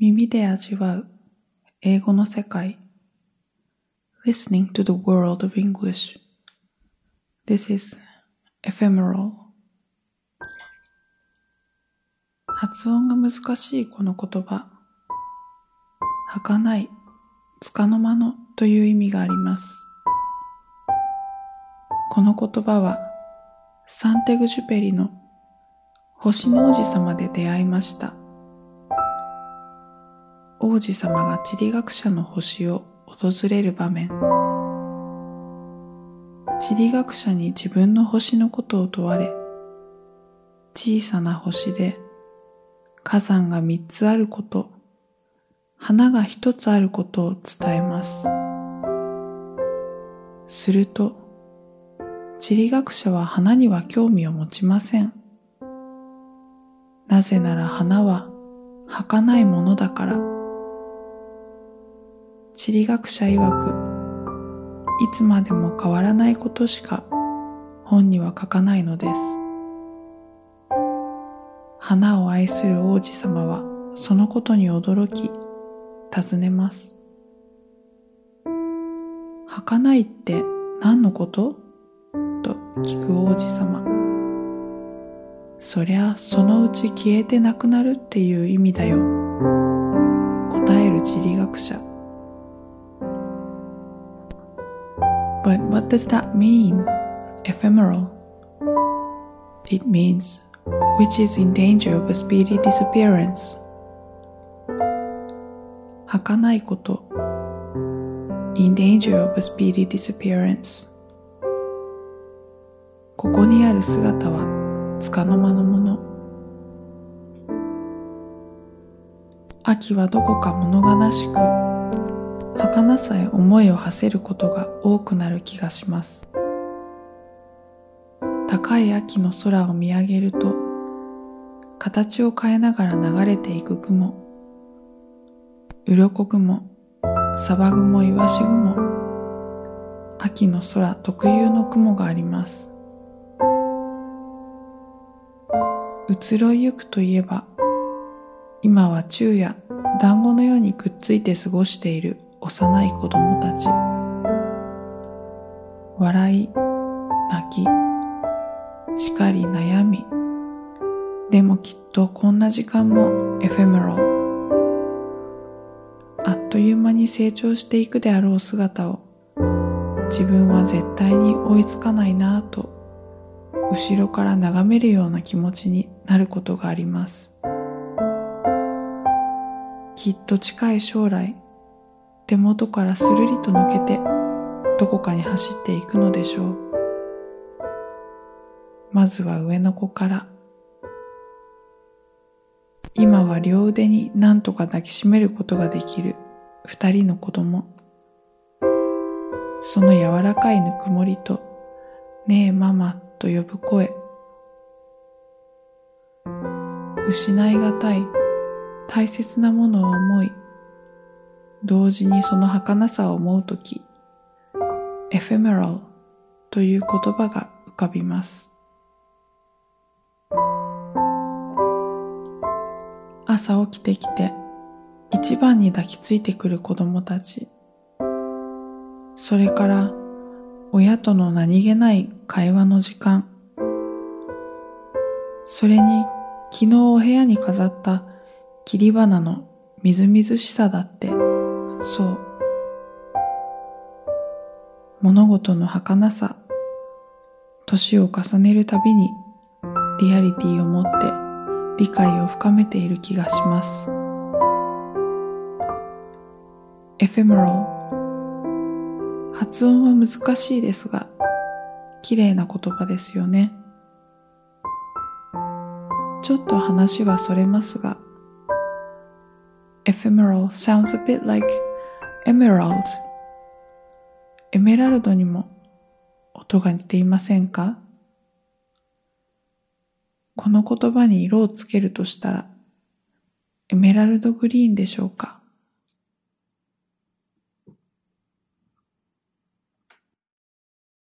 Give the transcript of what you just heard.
耳で味わう英語の世界。Listening to the world of English. This is ephemeral. 発音が難しいこの言葉。儚い、束の間のという意味があります。この言葉はサンテグジュペリの星の王子様で出会いました。王子様が地理学者の星を訪れる場面。地理学者に自分の星のことを問われ、小さな星で火山が三つあること、花が一つあることを伝えます。すると、地理学者は花には興味を持ちません。なぜなら花は儚いものだから。地理学者曰く、いつまでも変わらないことしか本には書かないのです。花を愛する王子様はそのことに驚き、尋ねます。儚いって何のこと？と聞く王子様。そりゃそのうち消えてなくなるっていう意味だよ。答える地理学者。But what does that mean? Ephemeral. It means which is in danger of a speedy disappearance. 儚いこと in danger of a speedy disappearance ここにある姿は束の間のもの秋はどこか物悲しく儚さへ思いを馳せることが多くなる気がします。高い秋の空を見上げると形を変えながら流れていく雲鱗雲サバ雲イワシ雲秋の空特有の雲があります。移ろいゆくといえば、今は昼夜団子のようにくっついて過ごしている幼い子供たち。笑い、泣き、叱り悩み。でもきっとこんな時間もエフェメロあっという間に成長していくであろう姿を自分は絶対に追いつかないなぁと後ろから眺めるような気持ちになることがあります。きっと近い将来、手元からスルリと抜けてどこかに走っていくのでしょう。まずは上の子から。今は両腕に何とか抱きしめることができる二人の子供。その柔らかいぬくもりと、ねえママと呼ぶ声失いがたい大切なものを思い同時にその儚さを思うときエフェメラルという言葉が浮かびます。朝起きてきて一番に抱きついてくる子供たち。それから親との何気ない会話の時間。それに昨日お部屋に飾った切り花のみずみずしさだって、そう。物事の儚さ、年を重ねるたびにリアリティを持って理解を深めている気がします。エフェメラル発音は難しいですが、綺麗な言葉ですよね。ちょっと話はそれますが、ephemeral sounds a bit like エメラルドエメラルドにも音が似ていませんか？この言葉に色をつけるとしたら、エメラルドグリーンでしょうか？